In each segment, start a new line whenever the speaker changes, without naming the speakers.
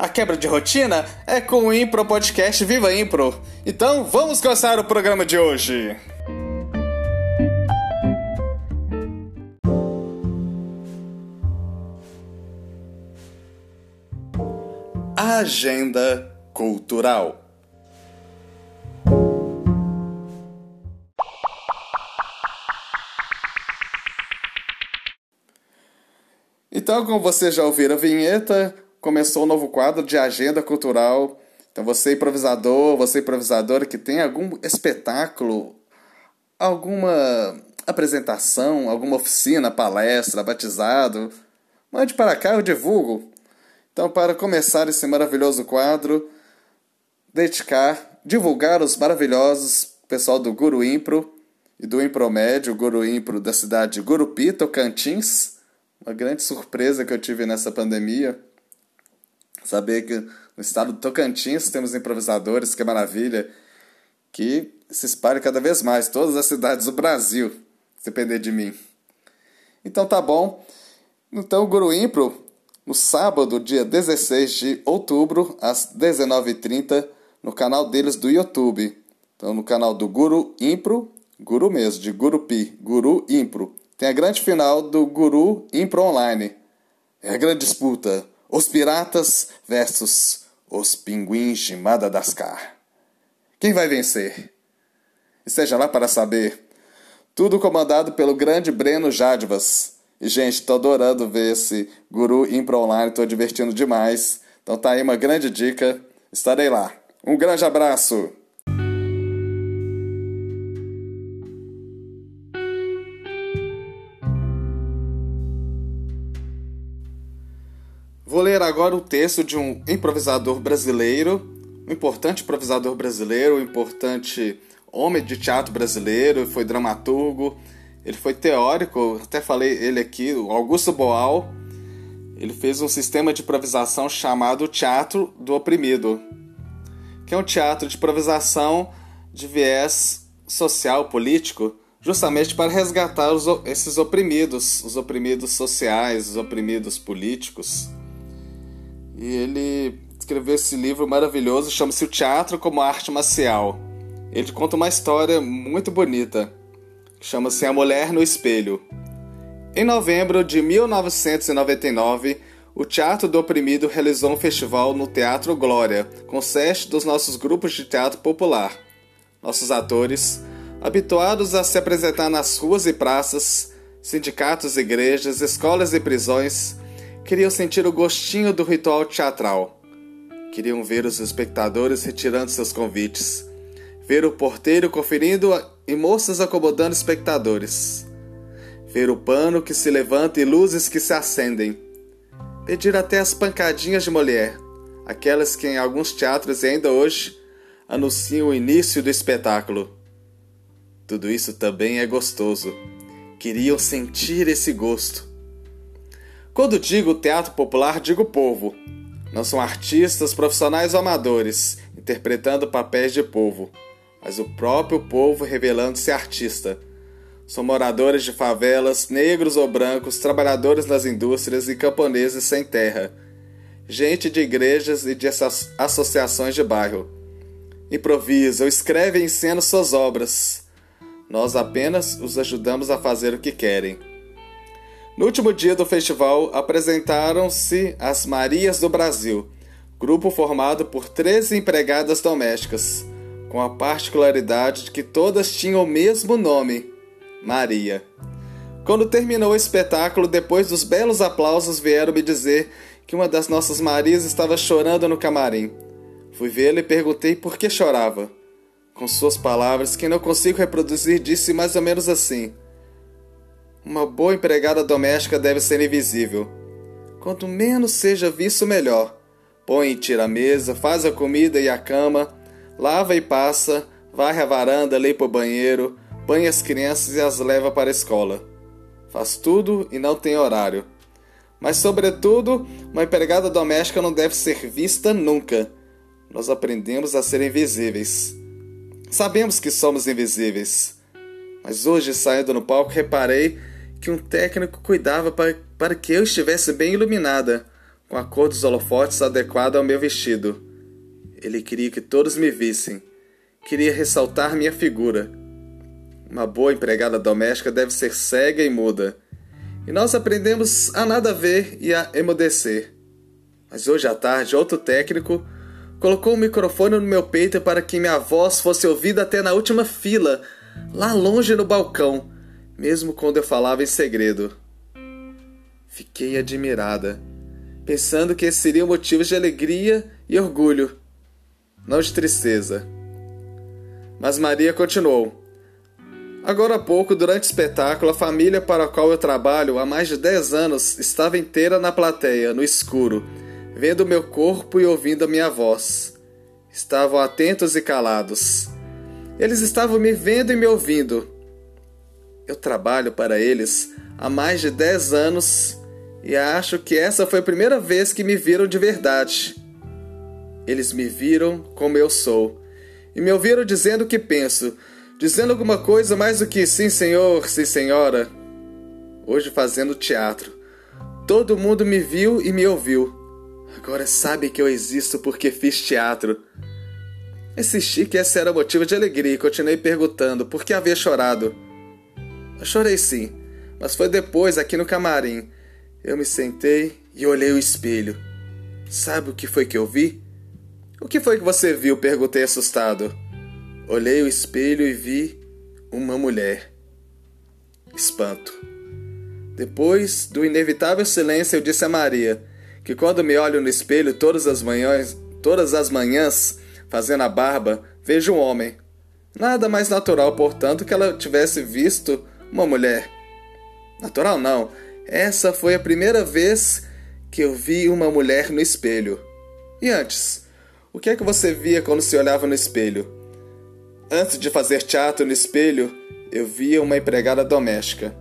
A quebra de rotina é com o Impro Podcast Viva Impro. Então vamos começar o programa de hoje. Agenda Cultural. Então, como você já ouviram a vinheta, começou um novo quadro de agenda cultural. Então, você improvisador, você improvisadora que tem algum espetáculo, alguma apresentação, alguma oficina, palestra, batizado, mande para cá, eu divulgo. Então, para começar esse maravilhoso quadro, dedicar, divulgar os maravilhosos pessoal do Guru Impro e do Impromédio, Guru Impro da cidade de Gurupi, Tocantins. Uma grande surpresa que eu tive nessa pandemia. Saber que no estado do Tocantins temos improvisadores, que maravilha. Que se espalhe cada vez mais, todas as cidades do Brasil, se depender de mim. Então tá bom. Então Guru Impro no sábado, dia 16 de outubro, às 19h30, no canal deles do YouTube. Então, no canal do Guru Impro, Guru mesmo, de Gurupi, Guru Impro. Tem a grande final do Guru Impro Online. É a grande disputa. Os piratas versus os pinguins de Madagascar. Quem vai vencer? Esteja lá para saber. Tudo comandado pelo grande Breno Jadvas. E, gente, tô adorando ver esse Guru Impro Online, tô divertindo demais. Então tá aí uma grande dica. Estarei lá. Um grande abraço! Vou ler agora o texto de um improvisador brasileiro, um importante improvisador brasileiro, um importante homem de teatro brasileiro, foi dramaturgo, ele foi teórico, até falei ele aqui, o Augusto Boal. Ele fez um sistema de improvisação chamado Teatro do Oprimido, que é um teatro de improvisação de viés social, político, justamente para resgatar os, esses oprimidos, os oprimidos sociais, os oprimidos políticos. E ele escreveu esse livro maravilhoso, chama-se O Teatro como Arte Marcial. Ele conta uma história muito bonita chama-se A Mulher no Espelho. Em novembro de 1999, o Teatro do Oprimido realizou um festival no Teatro Glória, com sete dos nossos grupos de teatro popular. Nossos atores, habituados a se apresentar nas ruas e praças, sindicatos, igrejas, escolas e prisões, queriam sentir o gostinho do ritual teatral. Queriam ver os espectadores retirando seus convites, ver o porteiro conferindo e moças acomodando espectadores. Ver o pano que se levanta e luzes que se acendem. Pedir até as pancadinhas de mulher, aquelas que em alguns teatros ainda hoje anunciam o início do espetáculo. Tudo isso também é gostoso. Queriam sentir esse gosto. Quando digo teatro popular, digo povo. Não são artistas profissionais ou amadores interpretando papéis de povo mas o próprio povo revelando-se artista. São moradores de favelas, negros ou brancos, trabalhadores nas indústrias e camponeses sem terra. Gente de igrejas e de associações de bairro. Improvisam, escrevem e encenam suas obras. Nós apenas os ajudamos a fazer o que querem. No último dia do festival, apresentaram-se as Marias do Brasil, grupo formado por 13 empregadas domésticas com a particularidade de que todas tinham o mesmo nome: Maria. Quando terminou o espetáculo, depois dos belos aplausos, vieram me dizer que uma das nossas Marias estava chorando no camarim. Fui vê-la e perguntei por que chorava. Com suas palavras, que não consigo reproduzir, disse mais ou menos assim: Uma boa empregada doméstica deve ser invisível. Quanto menos seja visto, melhor. põe e tira a mesa, faz a comida e a cama, lava e passa, varre a varanda, limpa o banheiro, banha as crianças e as leva para a escola. Faz tudo e não tem horário. Mas, sobretudo, uma empregada doméstica não deve ser vista nunca. Nós aprendemos a ser invisíveis. Sabemos que somos invisíveis. Mas hoje, saindo no palco, reparei que um técnico cuidava para, para que eu estivesse bem iluminada, com a cor dos holofotes adequada ao meu vestido. Ele queria que todos me vissem. Queria ressaltar minha figura. Uma boa empregada doméstica deve ser cega e muda e nós aprendemos a nada ver e a emudecer. Mas hoje à tarde, outro técnico colocou o um microfone no meu peito para que minha voz fosse ouvida até na última fila, lá longe no balcão, mesmo quando eu falava em segredo. Fiquei admirada, pensando que esses seriam motivos de alegria e orgulho, não de tristeza. Mas Maria continuou. Agora há pouco, durante o espetáculo, a família para a qual eu trabalho há mais de 10 anos estava inteira na plateia, no escuro, vendo meu corpo e ouvindo a minha voz. Estavam atentos e calados. Eles estavam me vendo e me ouvindo. Eu trabalho para eles há mais de 10 anos e acho que essa foi a primeira vez que me viram de verdade. Eles me viram como eu sou e me ouviram dizendo o que penso dizendo alguma coisa mais do que sim, senhor, sim, senhora. Hoje fazendo teatro. Todo mundo me viu e me ouviu. Agora sabe que eu existo porque fiz teatro. Insisti que esse era motivo de alegria e continuei perguntando por que havia chorado. Eu chorei sim, mas foi depois, aqui no camarim. Eu me sentei e olhei o espelho. Sabe o que foi que eu vi? O que foi que você viu? perguntei assustado. Olhei o espelho e vi uma mulher. Espanto. Depois do inevitável silêncio, eu disse a Maria que quando me olho no espelho todas as manhãs, todas as manhãs, fazendo a barba, vejo um homem. Nada mais natural, portanto, que ela tivesse visto uma mulher. Natural não. Essa foi a primeira vez que eu vi uma mulher no espelho. E antes, o que é que você via quando se olhava no espelho? Antes de fazer teatro no espelho, eu via uma empregada doméstica.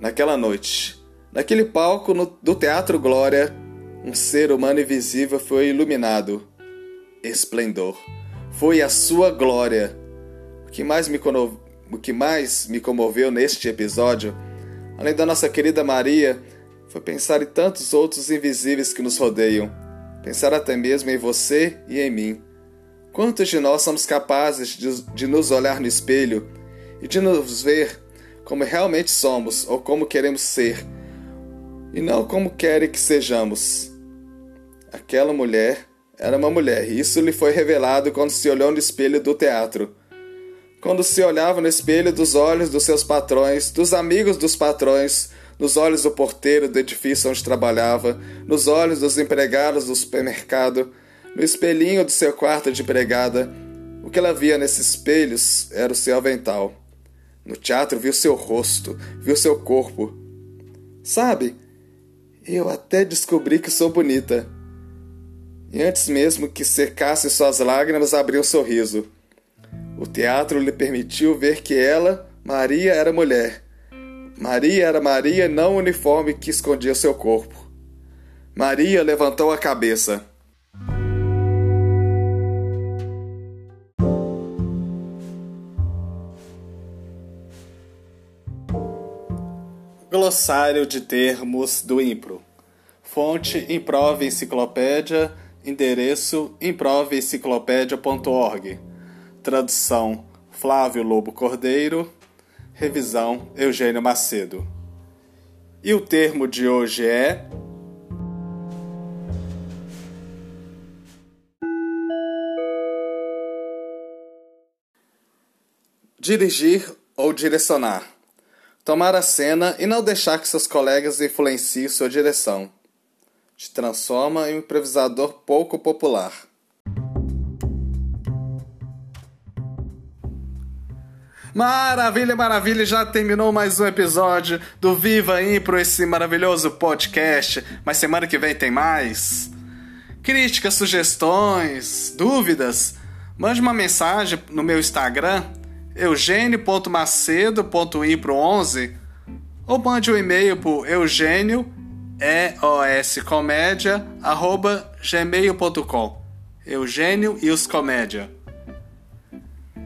Naquela noite, naquele palco no, do Teatro Glória, um ser humano invisível foi iluminado. Esplendor. Foi a sua glória. O que mais me, o que mais me comoveu neste episódio, além da nossa querida Maria, foi pensar em tantos outros invisíveis que nos rodeiam. Pensar até mesmo em você e em mim. Quantos de nós somos capazes de, de nos olhar no espelho e de nos ver como realmente somos ou como queremos ser, e não como querem que sejamos? Aquela mulher era uma mulher, e isso lhe foi revelado quando se olhou no espelho do teatro. Quando se olhava no espelho dos olhos dos seus patrões, dos amigos dos patrões, nos olhos do porteiro do edifício onde trabalhava, nos olhos dos empregados do supermercado, no espelhinho do seu quarto de empregada, o que ela via nesses espelhos era o seu avental. No teatro viu seu rosto, viu seu corpo. Sabe, eu até descobri que sou bonita. E antes mesmo que secasse suas lágrimas, abriu um sorriso. O teatro lhe permitiu ver que ela, Maria, era mulher. Maria era Maria, não o uniforme que escondia seu corpo. Maria levantou a cabeça. Glossário de termos do Impro. Fonte Improve Enciclopédia. Endereço improveenciclopédia.org. Tradução Flávio Lobo Cordeiro. Revisão Eugênio Macedo. E o termo de hoje é. Dirigir ou direcionar. Tomar a cena e não deixar que seus colegas influenciem sua direção. Te transforma em um improvisador pouco popular. Maravilha, maravilha, já terminou mais um episódio do Viva Impro, esse maravilhoso podcast. Mas semana que vem tem mais. Críticas, sugestões, dúvidas, mande uma mensagem no meu Instagram, eugênio.macedo.impro11 ou mande um e-mail para eugênio, eoscomédia, arroba gmail.com Eugênio e os Comédia.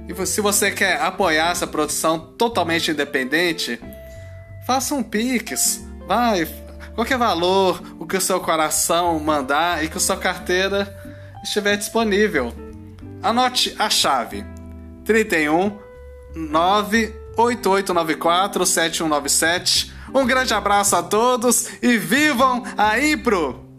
E se você quer apoiar essa produção totalmente independente, faça um Pix, vai, qualquer valor, o que o seu coração mandar e que a sua carteira estiver disponível. Anote a chave: 31 98894 7197. Um grande abraço a todos e vivam a Impro!